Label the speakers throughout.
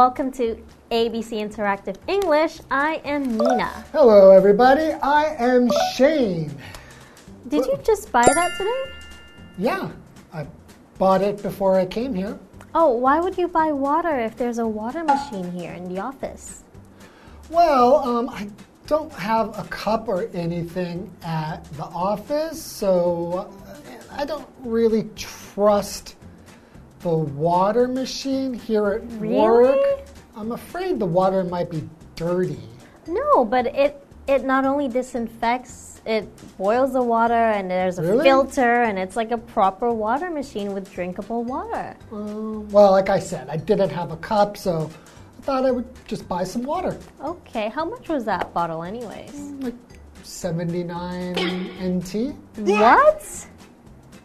Speaker 1: welcome to ABC Interactive English. I am Nina.
Speaker 2: Hello, everybody. I am Shane.
Speaker 1: Did you just buy that today?
Speaker 2: Yeah, I bought it before I came here.
Speaker 1: Oh, why would you buy water if there's a water machine here in the office?
Speaker 2: Well, um, I don't have a cup or anything at the office, so uh, I don't really trust the water machine here at
Speaker 1: Really?
Speaker 2: work. I'm afraid the water might be dirty.
Speaker 1: No, but it it not only disinfects, it boils the water and there's a
Speaker 2: Really?
Speaker 1: filter and it's like a proper water machine with drinkable water.
Speaker 2: Uh, well, like I said, I didn't have a cup, so I thought I would just buy some water.
Speaker 1: Okay, how much was that bottle anyways?
Speaker 2: Like 79 NT.
Speaker 1: What?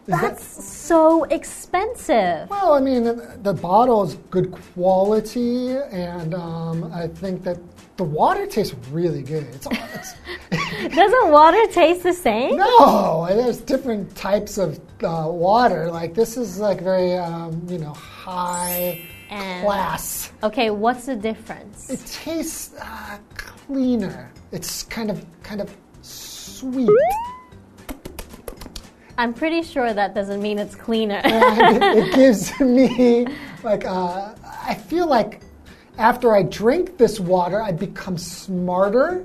Speaker 1: That's so expensive.
Speaker 2: Well, I mean, the- the bottle is good quality, and um, I think that the water tastes really good. It's, it's
Speaker 1: Doesn't water taste the same?
Speaker 2: no, there's different types of uh, water. Like this is like very, um, you know, high
Speaker 1: And-
Speaker 2: class.
Speaker 1: Okay, what's the difference?
Speaker 2: It tastes uh, cleaner. It's kind of, kind of sweet.
Speaker 1: I'm pretty sure that doesn't mean it's cleaner.
Speaker 2: and it, it gives me like uh, I feel like after I drink this water, I become smarter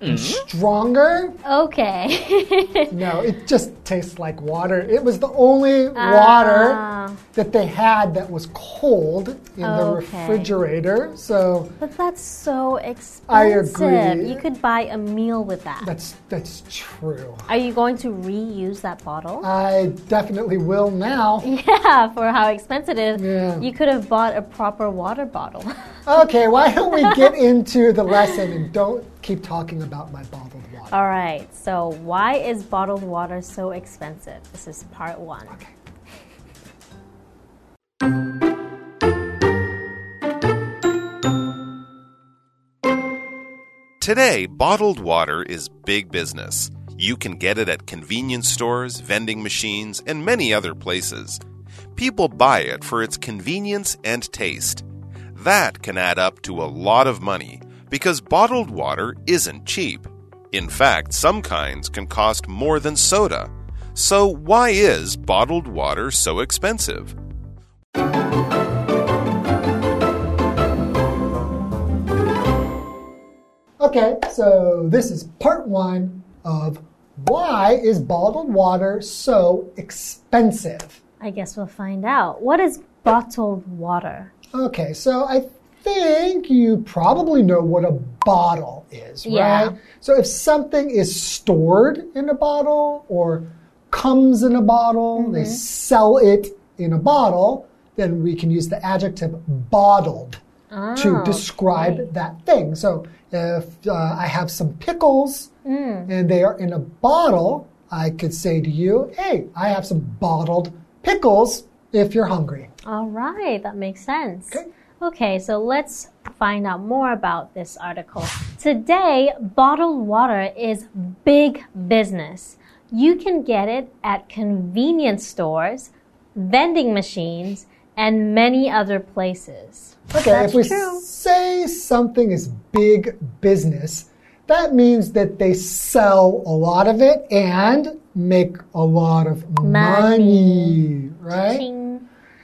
Speaker 2: and stronger.
Speaker 1: okay.
Speaker 2: No, it just tastes like water. It was the only
Speaker 1: Ah.
Speaker 2: water that they had that was cold in the refrigerator. So
Speaker 1: but that's so expensive.
Speaker 2: I agree.
Speaker 1: You could buy a meal with that.
Speaker 2: that's that's true.
Speaker 1: Are you going to reuse that bottle?
Speaker 2: I definitely will now.
Speaker 1: yeah, for how expensive it is.
Speaker 2: Yeah.
Speaker 1: You could have bought a proper water bottle.
Speaker 2: Okay, why don't we get into the lesson and don't keep talking about my bottled water?
Speaker 1: All right, so why is bottled water so expensive? This is part one.
Speaker 2: Okay.
Speaker 3: Today, bottled water is big business. You can get it at convenience stores, vending machines, and many other places. People buy it for its convenience and taste. That can add up to a lot of money because bottled water isn't cheap. In fact, some kinds can cost more than soda. So, why is bottled water so expensive?
Speaker 2: Okay, so this is part one of why is bottled water so expensive?
Speaker 1: I guess we'll find out. What is bottled water?
Speaker 2: Okay, so I think you probably know what a bottle is,
Speaker 1: Yeah.
Speaker 2: right? So if something is stored in a bottle or comes in a bottle, they sell it in a bottle, then we can use the adjective bottled to
Speaker 1: Oh,
Speaker 2: describe
Speaker 1: okay.
Speaker 2: that thing. So if uh, I have some pickles
Speaker 1: Mm.
Speaker 2: and they are in a bottle, I could say to you, hey, I have some bottled pickles if you're hungry.
Speaker 1: All right, that makes sense.
Speaker 2: Okay.
Speaker 1: Okay, so let's find out more about this article. Today, bottled water is big business. You can get it at convenience stores, vending machines, and many other places.
Speaker 2: Okay,
Speaker 1: That's
Speaker 2: if we
Speaker 1: true.
Speaker 2: say something is big business, that means that they sell a lot of it and make a lot of money, right?
Speaker 1: Ching.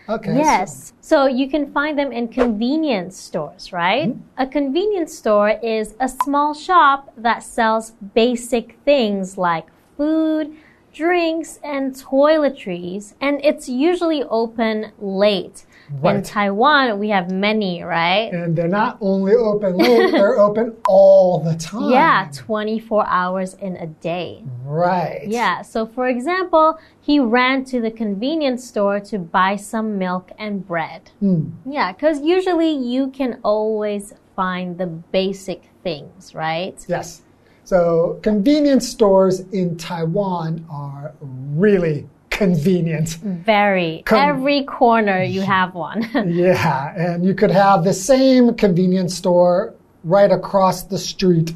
Speaker 2: Okay. so-
Speaker 1: Yes. So you can find them in convenience stores, right?
Speaker 2: Mm-hmm.
Speaker 1: A convenience store is a small shop that sells basic things like food, drinks, and toiletries, and it's usually open late. In Taiwan, we have many, right?
Speaker 2: and they're not only open late, they're open all the time.
Speaker 1: Yeah, 24 hours in a day.
Speaker 2: Right.
Speaker 1: Yeah, so for example, he ran to the convenience store to buy some milk and bread.
Speaker 2: Hmm.
Speaker 1: Yeah, because usually you can always find the basic things, right?
Speaker 2: Yes. So convenience stores in Taiwan are really convenient.
Speaker 1: Very.
Speaker 2: Com-
Speaker 1: Every corner you have one.
Speaker 2: Yeah, and you could have the same convenience store right across the street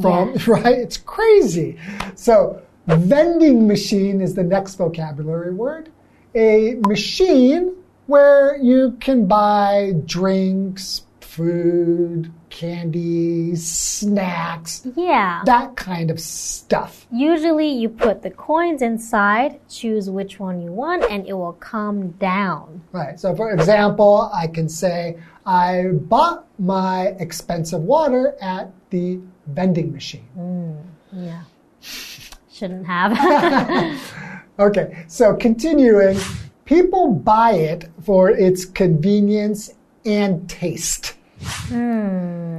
Speaker 2: from, right? It's crazy. So, vending machine is the next vocabulary word. A machine where you can buy drinks, food, candy, snacks,
Speaker 1: Yeah.
Speaker 2: that kind of stuff.
Speaker 1: Usually you put the coins inside, choose which one you want, and it will come down.
Speaker 2: Right. So, for example, I can say, I bought my expensive water at the vending machine.
Speaker 1: Mm, yeah. Shouldn't have.
Speaker 2: Okay, so continuing, people buy it for its convenience and taste.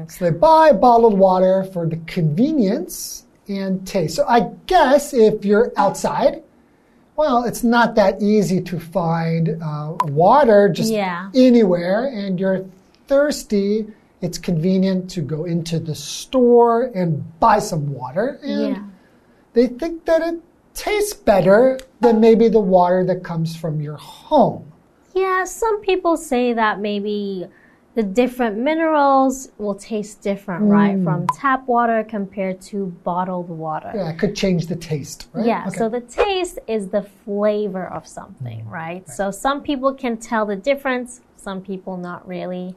Speaker 2: So they buy bottled water for the convenience and taste. So I guess if you're outside, well, it's not that easy to find uh, water just
Speaker 1: Yeah.
Speaker 2: anywhere, and you're thirsty. It's convenient to go into the store and buy some water. And
Speaker 1: yeah.
Speaker 2: they think that it tastes better than maybe the water that comes from your home.
Speaker 1: Yeah, some people say that maybe the different minerals will taste different, right? Mm. From tap water compared to bottled water.
Speaker 2: Yeah, it could change the taste, right?
Speaker 1: Yeah,
Speaker 2: Okay.
Speaker 1: so the taste is the flavor of something, mm. right? So some people can tell the difference, some people not really.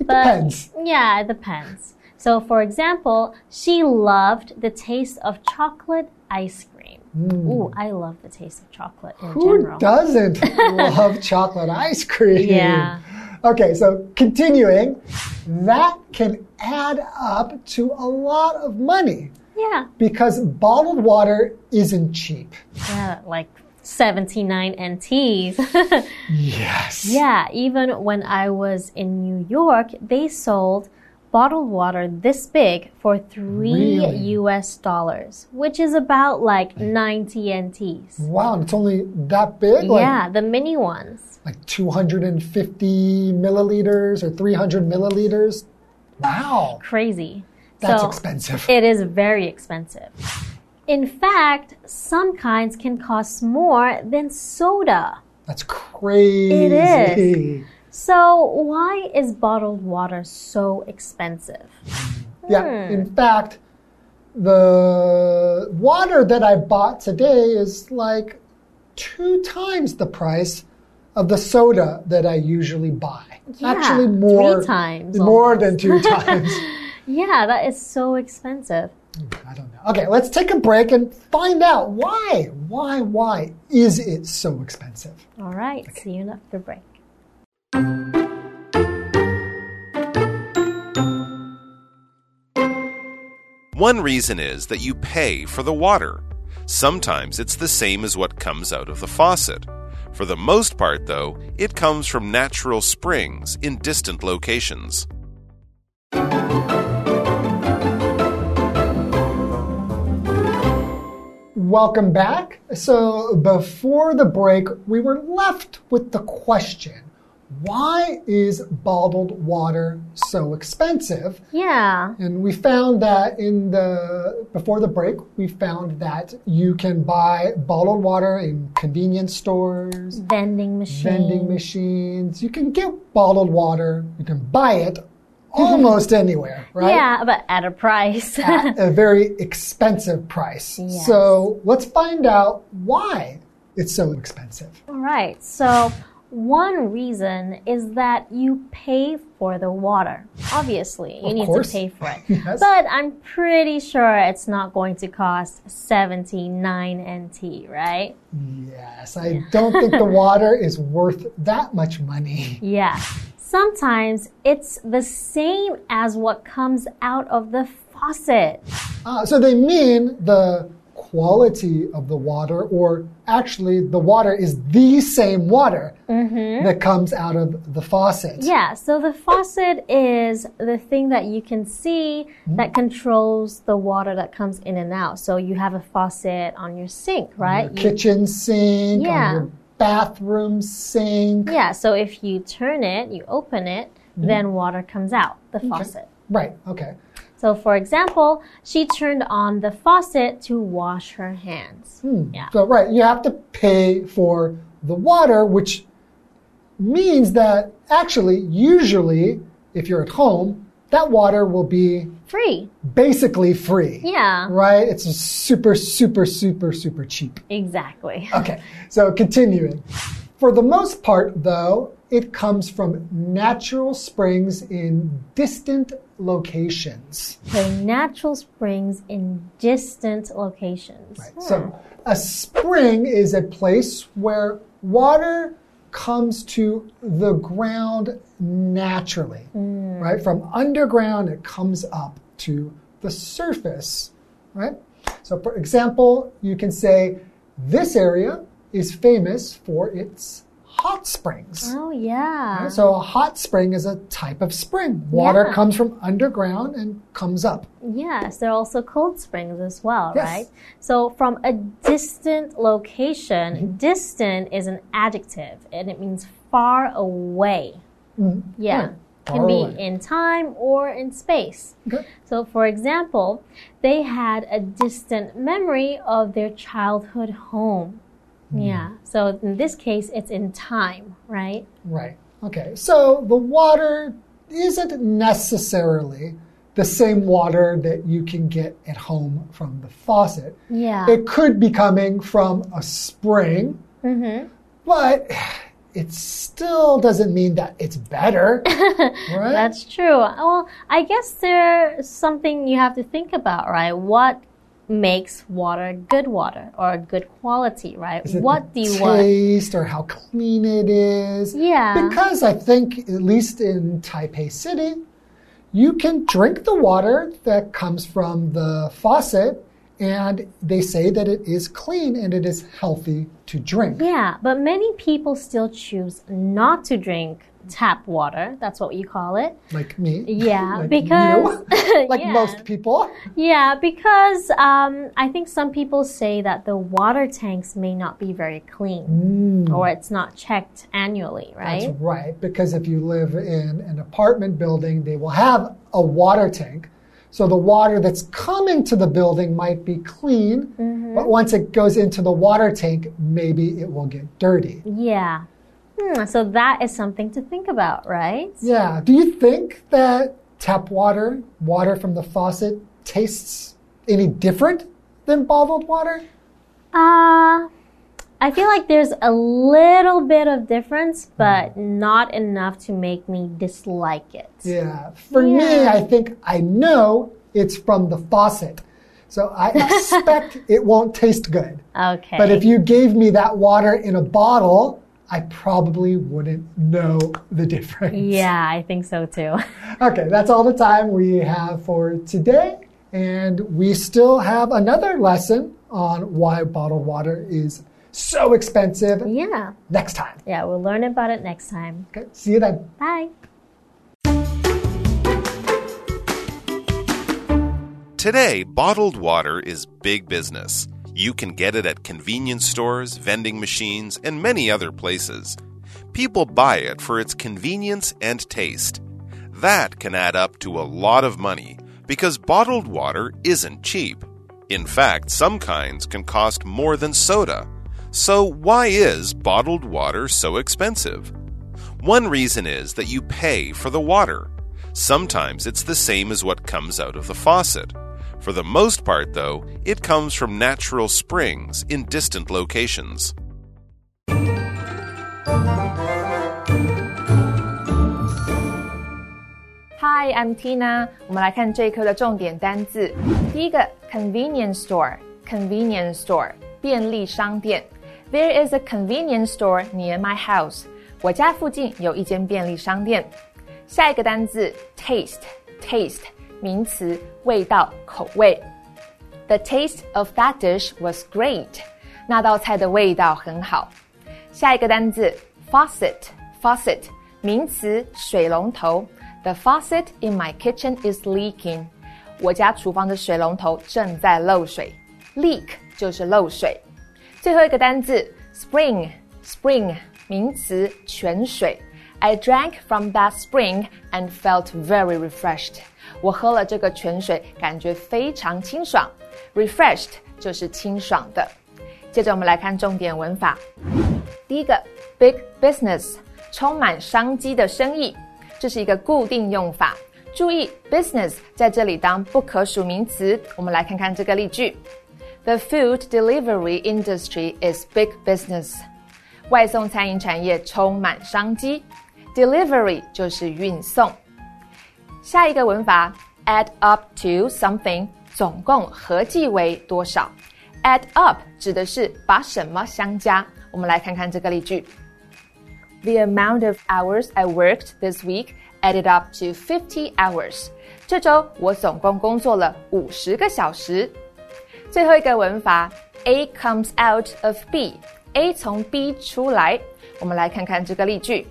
Speaker 2: it
Speaker 1: but-
Speaker 2: depends.
Speaker 1: Yeah, it depends. So, for example, she loved the taste of chocolate ice cream. Mm. Ooh, I love the taste of chocolate in.
Speaker 2: Who
Speaker 1: general.
Speaker 2: doesn't love chocolate ice cream?
Speaker 1: Yeah.
Speaker 2: Okay, so continuing, that can add up to a lot of money
Speaker 1: Yeah,
Speaker 2: because bottled water isn't cheap.
Speaker 1: yeah, like 79 NTs.
Speaker 2: Yes.
Speaker 1: yeah, even when I was in New York, they sold bottled water this big for three
Speaker 2: Really?
Speaker 1: US dollars, which is about like 90 NTs.
Speaker 2: Wow, it's only that big? Like,
Speaker 1: yeah, the mini ones.
Speaker 2: like 250 milliliters or 300 milliliters? Wow,
Speaker 1: Crazy.
Speaker 2: that's
Speaker 1: so,
Speaker 2: expensive.
Speaker 1: It is very expensive. In fact, some kinds can cost more than soda.
Speaker 2: That's crazy.
Speaker 1: It is. So, why is bottled water so expensive?
Speaker 2: Yeah,
Speaker 1: Hmm.
Speaker 2: in fact, the water that I bought today is like two times the price of the soda that I usually buy.
Speaker 1: Yeah,
Speaker 2: Actually, more
Speaker 1: times
Speaker 2: more than two times.
Speaker 1: Yeah, that is so expensive.
Speaker 2: I don't know. Okay, let's take a break and find out why. Why? Why is it so expensive?
Speaker 1: All right, see you after break.
Speaker 3: One reason is that you pay for the water. Sometimes it's the same as what comes out of the faucet. For the most part, though, it comes from natural springs in distant locations.
Speaker 2: Welcome back. So, before the break, we were left with the question why is bottled water so expensive?
Speaker 1: Yeah,
Speaker 2: And we found that in the before the break, we found that you can buy bottled water in convenience stores,
Speaker 1: vending machine.
Speaker 2: vending machines. You can get bottled water. You can buy it almost anywhere, right?
Speaker 1: Yeah, but at a price.
Speaker 2: At a very expensive price.
Speaker 1: Yes.
Speaker 2: So let's find out why it's so expensive.
Speaker 1: All right. So, one reason is that you pay for the water. Obviously, you
Speaker 2: Of
Speaker 1: need
Speaker 2: course.
Speaker 1: to pay for it.
Speaker 2: Yes.
Speaker 1: But I'm pretty sure it's not going to cost 79 NT, right?
Speaker 2: Yes, I don't think the water is worth that much money.
Speaker 1: Yeah. Sometimes it's the same as what comes out of the faucet.
Speaker 2: Uh, so they mean the quality of the water, or actually, the water is the same water mm-hmm. that comes out of the faucet.
Speaker 1: Yeah, so the faucet is the thing that you can see mm-hmm. that controls the water that comes in and out. So you have a faucet on your sink, right?
Speaker 2: Your
Speaker 1: You-
Speaker 2: kitchen sink,
Speaker 1: Yeah.
Speaker 2: on your bathroom sink.
Speaker 1: yeah, so if you turn it, you open it, mm-hmm. then water comes out the faucet.
Speaker 2: Right, okay.
Speaker 1: So, for example, she turned on the faucet to wash her hands. Hmm. Yeah.
Speaker 2: So, right, you have to pay for the water, which means that actually, usually, if you're at home, that water will be
Speaker 1: Free.
Speaker 2: basically free.
Speaker 1: Yeah,
Speaker 2: Right? It's super, super, super, super cheap.
Speaker 1: exactly.
Speaker 2: Okay, so continuing. For the most part, though, it comes from natural springs in distant locations.
Speaker 1: So natural springs in distant locations.
Speaker 2: Right. Hmm. So a spring is a place where water comes to the ground naturally, hmm. right? From underground, it comes up to the surface, right? So, for example, you can say this area is famous for its hot springs.
Speaker 1: Oh, yeah.
Speaker 2: So, a hot spring is a type of spring. Water
Speaker 1: Yeah.
Speaker 2: comes from underground and comes up.
Speaker 1: Yes, there are also cold springs as well,
Speaker 2: Yes.
Speaker 1: right? So from a distant location,
Speaker 2: Mm-hmm.
Speaker 1: distant is an adjective and it means far away. Yeah.
Speaker 2: right.
Speaker 1: Can
Speaker 2: Far
Speaker 1: be
Speaker 2: away.
Speaker 1: in time or in space.
Speaker 2: Okay.
Speaker 1: So, for example, they had a distant memory of their childhood home.
Speaker 2: Hmm.
Speaker 1: Yeah. So, in this case, it's in time, right?
Speaker 2: Right. Okay. So the water isn't necessarily the same water that you can get at home from the faucet.
Speaker 1: Yeah.
Speaker 2: It could be coming from a spring,
Speaker 1: mm-hmm.
Speaker 2: but it still doesn't mean that it's better. right?
Speaker 1: That's true. Well, I guess there's something you have to think about, right? What makes water good water or good quality, right?
Speaker 2: Is
Speaker 1: What do
Speaker 2: the
Speaker 1: you want?
Speaker 2: taste or how clean it is?
Speaker 1: Yeah.
Speaker 2: Because I think, at least in Taipei City, you can drink the water that comes from the faucet, and they say that it is clean and it is healthy to drink.
Speaker 1: Yeah, but many people still choose not to drink tap water. That's what you call it.
Speaker 2: Like me.
Speaker 1: Yeah,
Speaker 2: like
Speaker 1: because
Speaker 2: like
Speaker 1: yeah.
Speaker 2: most people.
Speaker 1: Yeah, because um, I think some people say that the water tanks may not be very clean or it's not checked annually, right?
Speaker 2: Mm. That's right, because if you live in an apartment building, they will have a water tank. So the water that's coming to the building might be clean,
Speaker 1: Mm-hmm.
Speaker 2: but once it goes into the water tank, maybe it will get dirty.
Speaker 1: Yeah. Hmm, so that is something to think about, right?
Speaker 2: Yeah. Do you think that tap water, water from the faucet, tastes any different than bottled water?
Speaker 1: Uh, I feel like there's a little bit of difference, but not enough to make me dislike it.
Speaker 2: Yeah. For me, I think I know it's from the faucet. So I expect it won't taste good.
Speaker 1: Okay.
Speaker 2: But if you gave me that water in a bottle, I probably wouldn't know the difference.
Speaker 1: yeah, I think so too.
Speaker 2: Okay, that's all the time we have for today. And we still have another lesson on why bottled water is so expensive
Speaker 1: yeah.
Speaker 2: next time.
Speaker 1: Yeah, we'll learn about it next time.
Speaker 2: Okay, see you then.
Speaker 1: Bye.
Speaker 3: Today, bottled water is big business. You can get it at convenience stores, vending machines, and many other places. People buy it for its convenience and taste. That can add up to a lot of money because bottled water isn't cheap. In fact, some kinds can cost more than soda. So, why is bottled water so expensive? One reason is that you pay for the water. Sometimes it's the same as what comes out of the faucet. For the most part, though, it comes from natural springs in distant locations.
Speaker 4: Hi, I'm Tina。我们来看这一课的重点单字。第一个，convenience store，convenience store，便利商店。There is a convenience store near my house。我家附近有一间便利商店。下一个单字，taste，taste， 名词，味道、口味。The taste of that dish was great。那道菜的味道很好。下一个单字，faucet，faucet，名词，水龙头。The faucet in my kitchen is leaking。我家厨房的水龙头正在漏水。Leak 就是漏水。最后一个单字，spring，spring，名词，泉水。 I drank from that spring and felt very refreshed。我喝了这个泉水，感觉非常清爽。Refreshed 就是清爽的。接着我们来看重点文法。第一个，big business，充满商机的生意，这是一个固定用法。注意，business 在这里当不可数名词。我们来看看这个例句：The food delivery industry is big business。 外送餐饮产业充满商机。 Delivery 就是运送。下一个文法，add up to something，总共合计为多少？add up 指的是把什么相加。我们来看看这个例句：The amount of hours I worked this week added up to fifty hours。这周我总共工作了五十个小时。最后一个文法，A comes out of B，A 从 B 出来。我们来看看这个例句。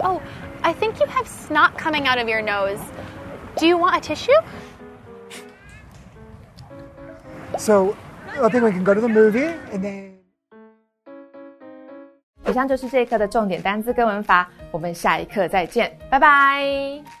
Speaker 5: Oh, I think you have snot coming out of your nose. Do you want a tissue?
Speaker 2: So I think we can go to the movie and then.
Speaker 4: 以上就是这一课的重点单词跟文法，我们下一课再见，拜拜。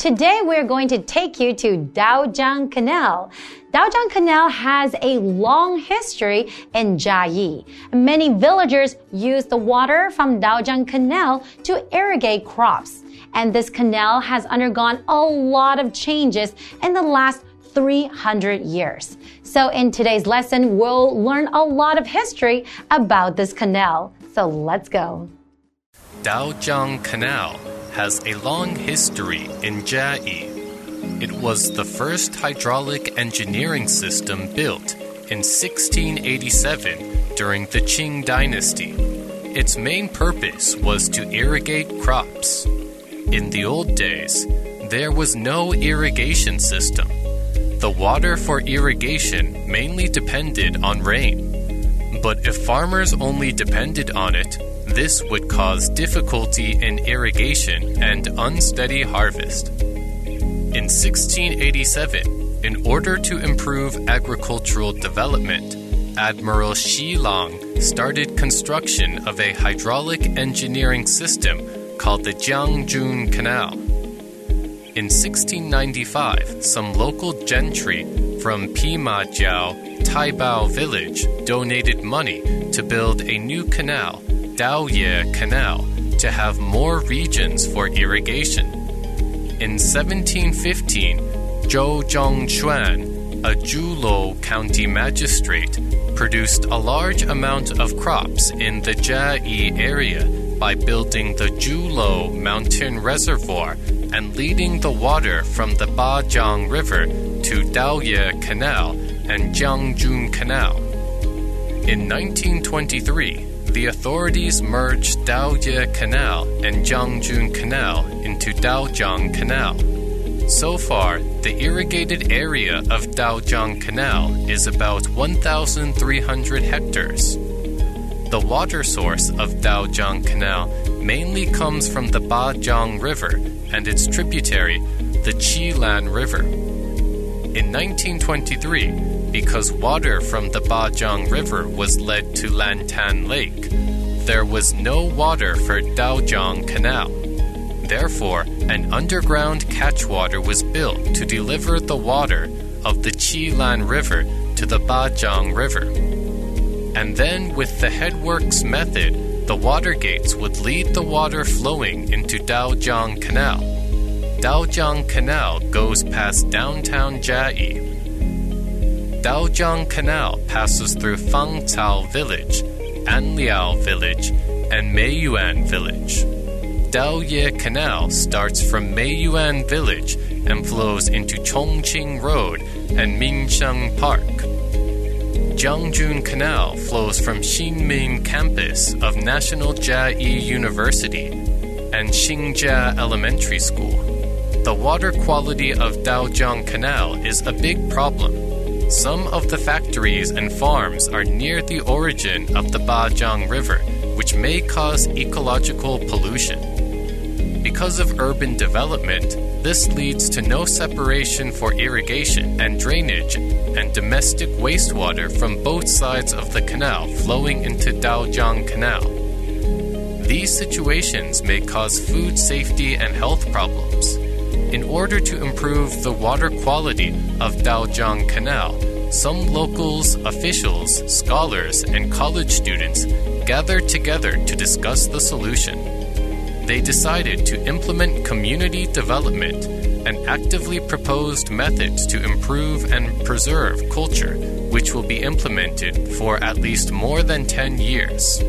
Speaker 6: Today we're going to take you to Daojiang Canal. Daojiang Canal has a long history in Jiayi. Many villagers use the water from Daojiang Canal to irrigate crops. And this canal has undergone a lot of changes in the last 300 years. So in today's lesson, we'll learn a lot of history about this canal. So let's go.
Speaker 3: Daojiang Canal has a long history in Jiayi. It was the first hydraulic engineering system built in 1687 during the Qing dynasty. Its main purpose was to irrigate crops. In the old days, there was no irrigation system. The water for irrigation mainly depended on rain. But if farmers only depended on it, this would cause difficulty in irrigation and unsteady harvest. In 1687, in order to improve agricultural development, Admiral Xi Lang started construction of a hydraulic engineering system called the Jiangjun Canal. In 1695, some local gentry from Pima Jiao, Taibao village donated money to build a new canal Daoye Canal to have more regions for irrigation. In 1715, Zhou Zhongxuan, a Zhuluo county magistrate, produced a large amount of crops in the Jiayi area by building the Zhuluo Mountain Reservoir and leading the water from the Bajiang River to Daoye Canal and Jiangjun Canal. In 1923, the authorities merged Daoye Canal and Jiangjun Canal into Daojiang Canal. So far, the irrigated area of Daojiang Canal is about 1,300 hectares. The water source of Daojiang Canal mainly comes from the Bajiang River and its tributary, the Qilan River. In 1923, because water from the Bajiang River was led to Lantan Lake, there was no water for Daojiang Canal. Therefore, an underground catchwater was built to deliver the water of the Qilan River to the Bajiang River. And then, with the headworks method, the water gates would lead the water flowing into Daojiang Canal. Daojiang Canal goes past downtown Jiayi. Daojiang Canal passes through Fangcao Village, Anliao Village, and Meiyuan Village. Daoye Canal starts from Meiyuan Village and flows into Chongqing Road and Minsheng Park. Jiangjun Canal flows from Xinmin Campus of National Jiayi University and Xingjia Elementary School. The water quality of Daojiang Canal is a big problem. Some of the factories and farms are near the origin of the Bajiang River, which may cause ecological pollution. Because of urban development, this leads to no separation for irrigation and drainage and domestic wastewater from both sides of the canal flowing into Daojiang Canal. These situations may cause food safety and health problems. In order to improve the water quality of Daojiang Canal, some locals, officials, scholars, and college students gathered together to discuss the solution. They decided to implement community development and actively proposed methods to improve and preserve culture, which will be implemented for at least more than 10 years.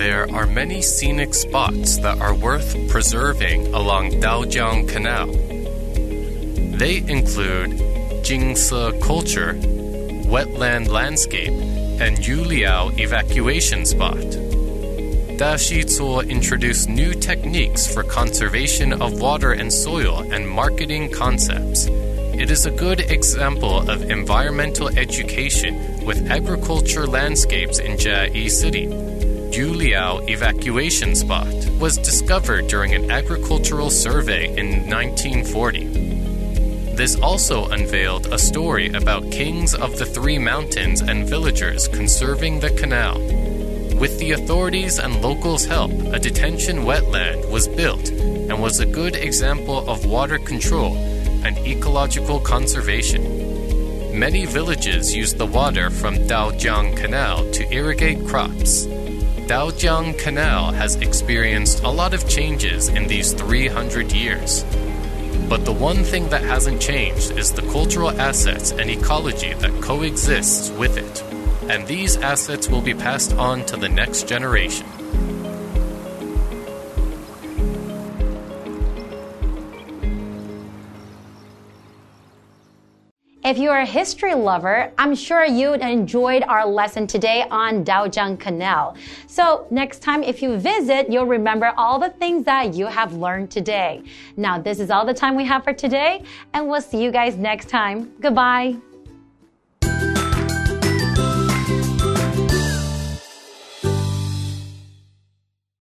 Speaker 3: There are many scenic spots that are worth preserving along Daojiang Canal. They include Jingse Culture, Wetland Landscape, and Yuliao Evacuation Spot. Da Shizuo introduced new techniques for conservation of water and soil and marketing concepts. It is a good example of environmental education with agriculture landscapes in Jiayi City. Yuliao Evacuation Spot was discovered during an agricultural survey in 1940. This also unveiled a story about kings of the three mountains and villagers conserving the canal. With the authorities and locals' help, a detention wetland was built and was a good example of water control and ecological conservation. Many villages use the water from Daojiang Canal to irrigate crops. Daojiang Canal has experienced a lot of changes in these 300 years. But the one thing that hasn't changed is the cultural assets and ecology that coexists with it and these assets will be passed on to the next generation.
Speaker 6: If you're a history lover, I'm sure you enjoyed our lesson today on Daojiang Canal. So next time if you visit, you'll remember all the things that you have learned today. Now, this is all the time we have for today, and we'll see you guys next time. Goodbye.